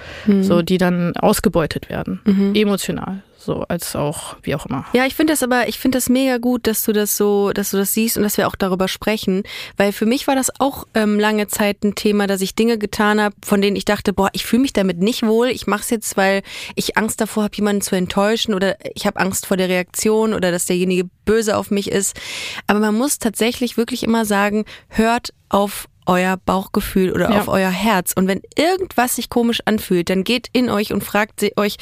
so die dann ausgebeutet werden, emotional, so als auch wie auch immer. Ja, ich finde das aber, ich finde das mega gut, dass du das so, dass du das siehst und dass wir auch darüber sprechen, weil für mich war das auch ähm, lange Zeit ein Thema, dass ich Dinge getan habe, von denen ich dachte, boah, ich fühle mich damit nicht wohl. Ich mache es jetzt, weil ich Angst davor habe, jemanden zu enttäuschen oder ich habe Angst vor der Reaktion oder dass derjenige böse auf mich ist. Aber man muss tatsächlich wirklich immer sagen, hört auf euer Bauchgefühl oder Ja. auf euer Herz. Und wenn irgendwas sich komisch anfühlt, dann geht in euch und fragt euch,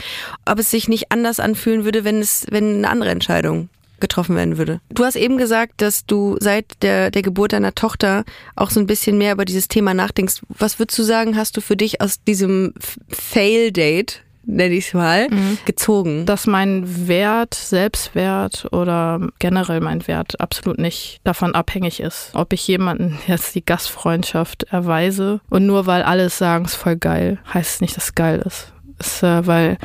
ob es sich nicht anders anfühlen würde, wenn es, wenn eine andere Entscheidung getroffen werden würde. Du hast eben gesagt, dass du seit der, der Geburt deiner Tochter auch so ein bisschen mehr über dieses Thema nachdenkst. Was würdest du sagen, hast du für dich aus diesem Fail-Date, nenne ich es mal, gezogen? dass mein Wert, Selbstwert oder generell mein Wert absolut nicht davon abhängig ist, ob ich jemanden <laughs> jetzt die Gastfreundschaft erweise. Und nur weil alle sagen, es ist voll geil, heißt es nicht, dass es geil ist. Es ist, äh, weil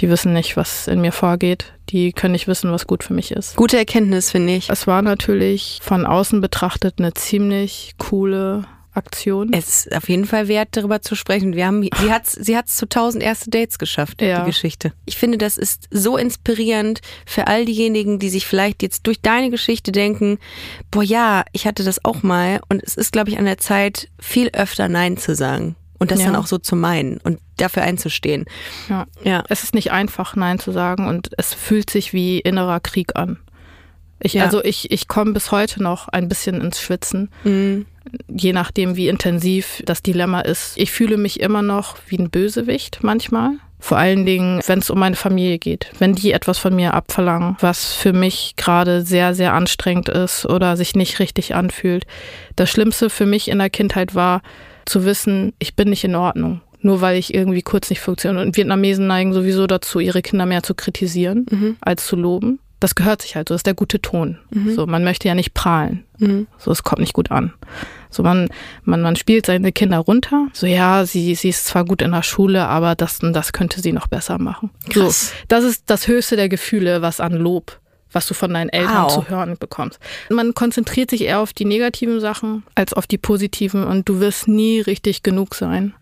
die wissen nicht, was in mir vorgeht. Die können nicht wissen, was gut für mich ist. Gute Erkenntnis, finde ich. Es war natürlich von außen betrachtet eine ziemlich coole Aktion. Es ist auf jeden Fall wert, darüber zu sprechen. Wir haben, sie hat's, sie hat's zu 1000 erste Dates geschafft, Ja. die Geschichte. Ich finde, das ist so inspirierend für all diejenigen, die sich vielleicht jetzt durch deine Geschichte denken, boah ja, ich hatte das auch mal und es ist, glaube ich, an der Zeit, viel öfter Nein zu sagen und das Ja. dann auch so zu meinen und dafür einzustehen. Ja. Ja. Es ist nicht einfach, Nein zu sagen und es fühlt sich wie innerer Krieg an. Ich, Ja. Also ich, ich komme bis heute noch ein bisschen ins Schwitzen, je nachdem, wie intensiv das Dilemma ist. Ich fühle mich immer noch wie ein Bösewicht manchmal. Vor allen Dingen, wenn es um meine Familie geht. Wenn die etwas von mir abverlangen, was für mich gerade sehr, sehr anstrengend ist oder sich nicht richtig anfühlt. Das Schlimmste für mich in der Kindheit war zu wissen, ich bin nicht in Ordnung. Nur weil ich irgendwie kurz nicht funktioniere. Und Vietnamesen neigen sowieso dazu, ihre Kinder mehr zu kritisieren als zu loben. Das gehört sich halt so, das ist der gute Ton. So, man möchte ja nicht prahlen. So, es kommt nicht gut an. So, man, man, man spielt seine Kinder runter. So, ja, sie, sie ist zwar gut in der Schule, aber das und das könnte sie noch besser machen. Krass. So, das ist das höchste der Gefühle, was an Lob, was du von deinen Eltern Wow. zu hören bekommst. Man konzentriert sich eher auf die negativen Sachen als auf die positiven und du wirst nie richtig genug sein.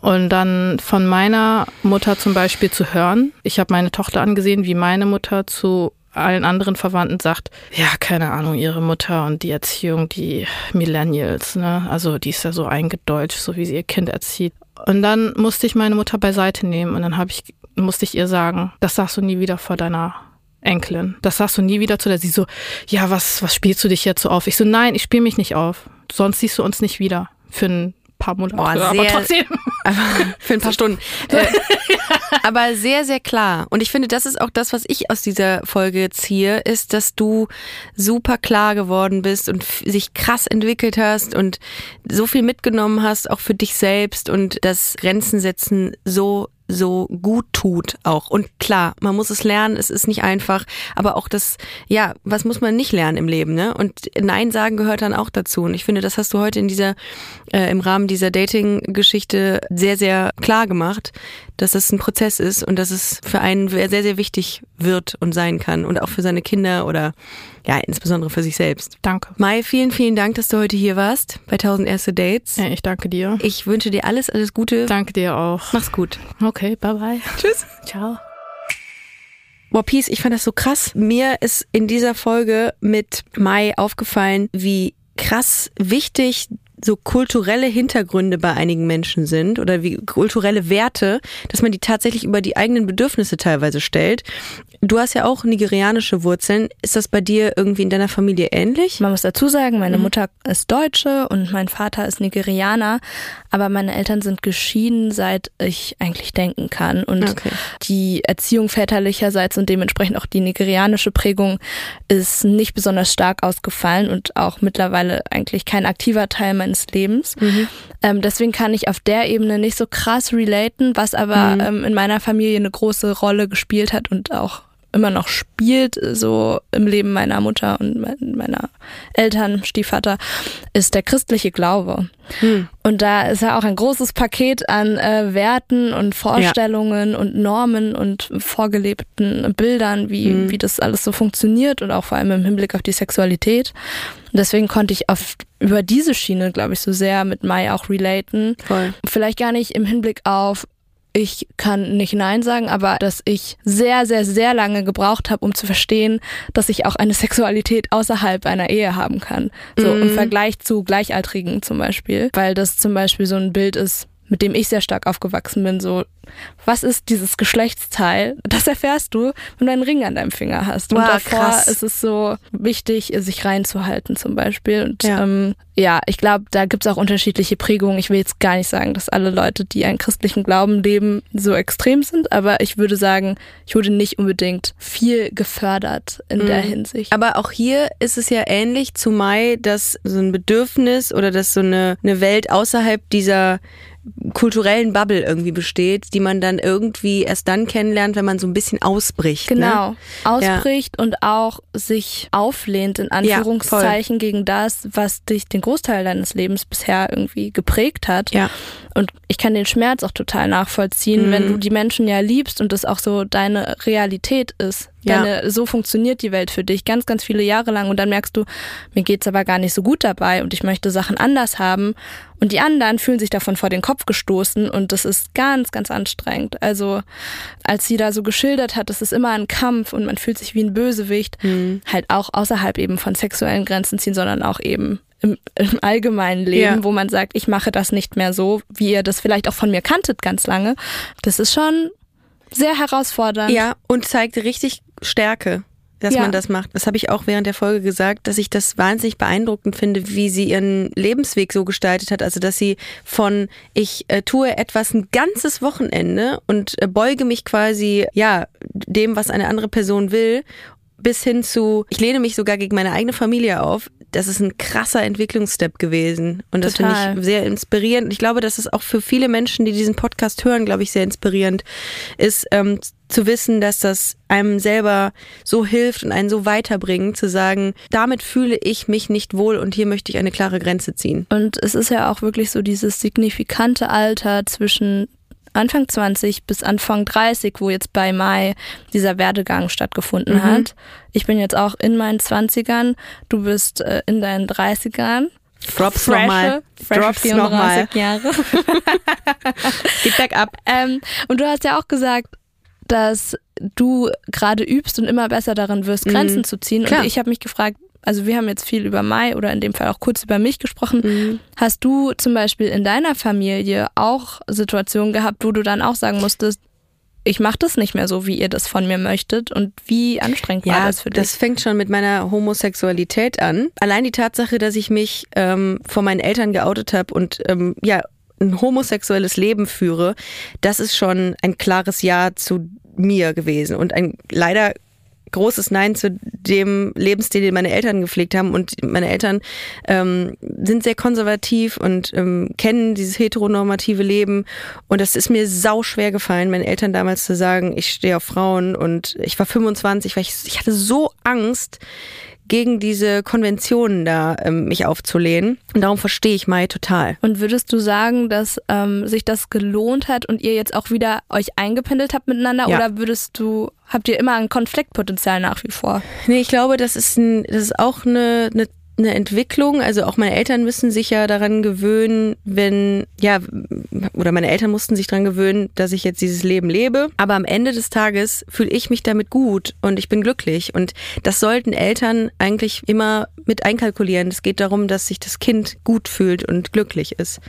Und dann von meiner Mutter zum Beispiel zu hören, ich habe meine Tochter angesehen, wie meine Mutter zu allen anderen Verwandten sagt, ja, keine Ahnung, ihre Mutter und die Erziehung, die Millennials, ne? Also die ist ja so eingedeutscht, so wie sie ihr Kind erzieht. Und dann musste ich meine Mutter beiseite nehmen und dann habe ich, musste ich ihr sagen, das sagst du nie wieder vor deiner Enkelin. Das sagst du nie wieder zu der. Sie so, ja, was, was spielst du dich jetzt so auf? Ich so, nein, ich spiele mich nicht auf. Sonst siehst du uns nicht wieder. Für ein paar Monate. Boah, aber sehr- trotzdem. <laughs> Für ein paar Stunden. <laughs> Äh, aber sehr, sehr klar. Und ich finde, das ist auch das, was ich aus dieser Folge ziehe, ist, dass du super klar geworden bist und sich krass entwickelt hast und so viel mitgenommen hast, auch für dich selbst und das Grenzen setzen so so gut tut auch. Und klar, man muss es lernen, es ist nicht einfach, aber auch das, ja, was muss man nicht lernen im Leben, ne? Und Nein sagen gehört dann auch dazu. Und ich finde, das hast du heute in dieser, äh, im Rahmen dieser Dating-Geschichte sehr, sehr klar gemacht, dass das ein Prozess ist und dass es für einen sehr, sehr wichtig wird und sein kann und auch für seine Kinder oder ja, insbesondere für sich selbst. Danke. Mai, vielen, vielen Dank, dass du heute hier warst bei 1000 erste Dates. Ja, ich danke dir. Ich wünsche dir alles, alles Gute. Danke dir auch. Mach's gut. Okay, bye bye. Tschüss. Ciao. Boah, Peace, ich fand das so krass. Mir ist in dieser Folge mit Mai aufgefallen, wie krass wichtig so kulturelle Hintergründe bei einigen Menschen sind oder wie kulturelle Werte, dass man die tatsächlich über die eigenen Bedürfnisse teilweise stellt. Du hast ja auch nigerianische Wurzeln. Ist das bei dir irgendwie in deiner Familie ähnlich? Man muss dazu sagen, meine Mhm. Mutter ist Deutsche und mein Vater ist Nigerianer, aber meine Eltern sind geschieden, seit ich eigentlich denken kann. Und Okay. die Erziehung väterlicherseits und dementsprechend auch die nigerianische Prägung ist nicht besonders stark ausgefallen und auch mittlerweile eigentlich kein aktiver Teil meines Lebens. Mhm. Ähm, deswegen kann ich auf der Ebene nicht so krass relaten, was aber Mhm. ähm, in meiner Familie eine große Rolle gespielt hat und auch immer noch spielt, so im Leben meiner Mutter und me- meiner Eltern, Stiefvater, ist der christliche Glaube. Hm. Und da ist ja auch ein großes Paket an äh, Werten und Vorstellungen und Normen und vorgelebten Bildern, wie, Hm. wie das alles so funktioniert und auch vor allem im Hinblick auf die Sexualität. Und deswegen konnte ich auf, über diese Schiene, glaube ich, so sehr mit Mai auch relaten. Voll. Vielleicht gar nicht im Hinblick auf, ich kann nicht Nein sagen, aber dass ich sehr, sehr, sehr lange gebraucht habe, um zu verstehen, dass ich auch eine <laughs> Sexualität außerhalb einer Ehe haben kann. So im Vergleich zu Gleichaltrigen zum Beispiel. Weil das zum Beispiel so ein Bild ist, mit dem ich sehr stark aufgewachsen bin. So, was ist dieses Geschlechtsteil? Das erfährst du, wenn du einen Ring an deinem Finger hast. Und Wow, davor krass. ist es so wichtig, sich reinzuhalten zum Beispiel. Und Ja. ähm, ja, ich glaube, da gibt's auch unterschiedliche Prägungen. Ich will jetzt gar nicht sagen, dass alle Leute, die einen christlichen Glauben leben, so extrem sind, aber ich würde sagen, ich wurde nicht unbedingt viel gefördert in der Hinsicht. Aber auch hier ist es ja ähnlich zu Mai, dass so ein Bedürfnis oder dass so eine, eine Welt außerhalb dieser kulturellen Bubble irgendwie besteht, die man dann irgendwie erst dann kennenlernt, wenn man so ein bisschen ausbricht. Ne? Genau. Ausbricht und auch sich auflehnt, in Anführungszeichen, gegen das, was dich den Großteil deines Lebens bisher irgendwie geprägt hat. Ja. Und ich kann den Schmerz auch total nachvollziehen, wenn du die Menschen ja liebst und das auch so deine Realität ist. Ja. Deine, so funktioniert die Welt für dich ganz, ganz viele Jahre lang und dann merkst du, mir geht's aber gar nicht so gut dabei und ich möchte Sachen anders haben und die anderen fühlen sich davon vor den Kopf gestoßen und das ist ganz, ganz anstrengend. Also als sie da so geschildert hat, das ist immer ein Kampf und man fühlt sich wie ein Bösewicht, halt auch außerhalb eben von sexuellen Grenzen ziehen, sondern auch eben im, im allgemeinen Leben, Ja. wo man sagt, ich mache das nicht mehr so, wie ihr das vielleicht auch von mir kanntet ganz lange. Das ist schon sehr herausfordernd. Ja, und zeigt richtig Stärke, dass Ja. man das macht. Das habe ich auch während der Folge gesagt, dass ich das wahnsinnig beeindruckend finde, wie sie ihren Lebensweg so gestaltet hat. Also, dass sie von ich äh, tue etwas ein ganzes Wochenende und äh, beuge mich quasi, ja, dem, was eine andere Person will, bis hin zu, ich lehne mich sogar gegen meine eigene Familie auf. Das ist ein krasser Entwicklungsstep gewesen. Und das finde ich sehr inspirierend. Und ich glaube, dass es auch für viele Menschen, die diesen Podcast hören, glaube ich, sehr inspirierend ist, ähm, zu wissen, dass das einem selber so hilft und einen so weiterbringt, zu sagen, damit fühle ich mich nicht wohl und hier möchte ich eine klare Grenze ziehen. Und es ist ja auch wirklich so dieses signifikante Alter zwischen Anfang 20 bis Anfang 30, wo jetzt bei Mai dieser Werdegang stattgefunden Mhm. hat. Ich bin jetzt auch in meinen 20ern, du bist äh, in deinen 30ern. Drops nochmal. Drops 34 nochmal. Jahre. <laughs> Geht bergab. ähm, und du hast ja auch gesagt, dass du gerade übst und immer besser darin wirst, Grenzen zu ziehen. Mhm. Klar. Und ich habe mich gefragt, also wir haben jetzt viel über Mai oder in dem Fall auch kurz über mich gesprochen. Mhm. Hast du zum Beispiel in deiner Familie auch Situationen gehabt, wo du dann auch sagen musstest, ich mache das nicht mehr so, wie ihr das von mir möchtet und wie anstrengend war Ja, das für dich? das fängt schon mit meiner Homosexualität an. Allein die Tatsache, dass ich mich ähm, vor meinen Eltern geoutet habe und ähm, ja ein homosexuelles Leben führe, das ist schon ein klares Ja zu mir gewesen und ein leider großes Nein zu dem Lebensstil, den meine Eltern gepflegt haben. Und meine Eltern ähm, sind sehr konservativ und ähm, kennen dieses heteronormative Leben. Und das ist mir sau schwer gefallen, meinen Eltern damals zu sagen, ich stehe auf Frauen. Und ich war 25, weil ich, ich hatte so Angst, gegen diese Konventionen da ähm, mich aufzulehnen. Und darum verstehe ich Mai total. Und würdest du sagen, dass ähm, sich das gelohnt hat und ihr jetzt auch wieder euch eingependelt habt miteinander? Ja. Oder würdest du, habt ihr immer ein Konfliktpotenzial nach wie vor? Nee, ich glaube, das ist, ein, das ist auch eine, eine, eine Entwicklung. Also auch meine Eltern müssen sich ja daran gewöhnen, wenn, ja, oder meine Eltern mussten sich daran gewöhnen, dass ich jetzt dieses Leben lebe. Aber am Ende des Tages fühle ich mich damit gut und ich bin glücklich. Und das sollten Eltern eigentlich immer mit einkalkulieren. Es geht darum, dass sich das Kind gut fühlt und glücklich ist.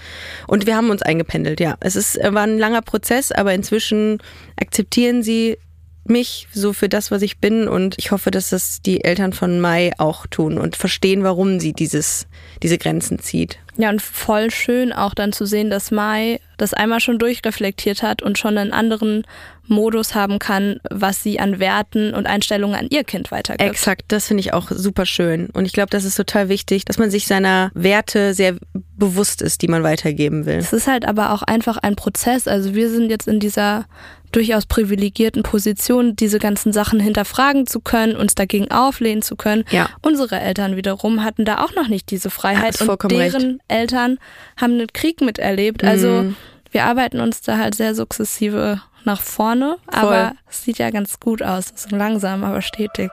Und wir haben uns eingependelt, ja. Es ist, war ein langer Prozess, aber inzwischen akzeptieren sie mich so für das, was ich bin und ich hoffe, dass das die Eltern von Mai auch tun und verstehen, warum sie dieses, diese Grenzen zieht. Ja, und voll schön auch dann zu sehen, dass Mai das einmal schon durchreflektiert hat und schon einen anderen Modus haben kann, was sie an Werten und Einstellungen an ihr Kind weitergibt. Exakt, das finde ich auch super schön. Und ich glaube, das ist total wichtig, dass man sich seiner Werte sehr bewusst ist, die man weitergeben will. Es ist halt aber auch einfach ein Prozess. Also wir sind jetzt in dieser durchaus privilegierten Position, diese ganzen Sachen hinterfragen zu können, uns dagegen auflehnen zu können. Ja. Unsere Eltern wiederum hatten da auch noch nicht diese Ja, Freiheit hast und deren Eltern haben einen Krieg miterlebt. Also Mhm. wir arbeiten uns da halt sehr sukzessive nach vorne, aber es sieht ja ganz gut aus. So langsam, aber stetig.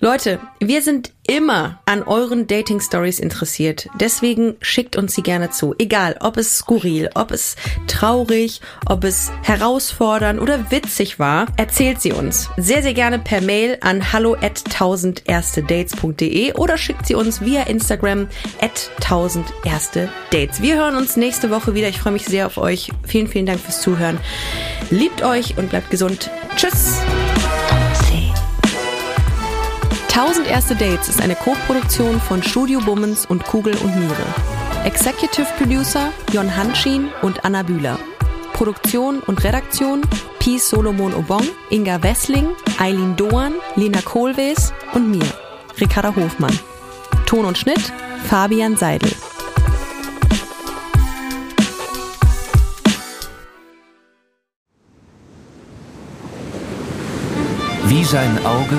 Leute, wir sind immer an euren Dating Stories interessiert. Deswegen schickt uns sie gerne zu. Egal, ob es skurril, ob es traurig, ob es herausfordernd oder witzig war, erzählt sie uns. Sehr, sehr gerne per Mail an hallo at 1000erstedates.de oder schickt sie uns via Instagram at 1000erstedates. Wir hören uns nächste Woche wieder. Ich freue mich sehr auf euch. Vielen, vielen Dank fürs Zuhören. Liebt euch und bleibt gesund. Tschüss! 1000 Erste Dates ist eine Co-Produktion von Studio Bummens und Kugel und Niere. Executive Producer Jon Hanschin und Anna Bühler. Produktion und Redaktion Peace Solomon Obong, Inga Wessling, Eileen Doan, Lena Kohlwees und mir, Ricarda Hofmann. Ton und Schnitt Fabian Seidel. Wie sein Auge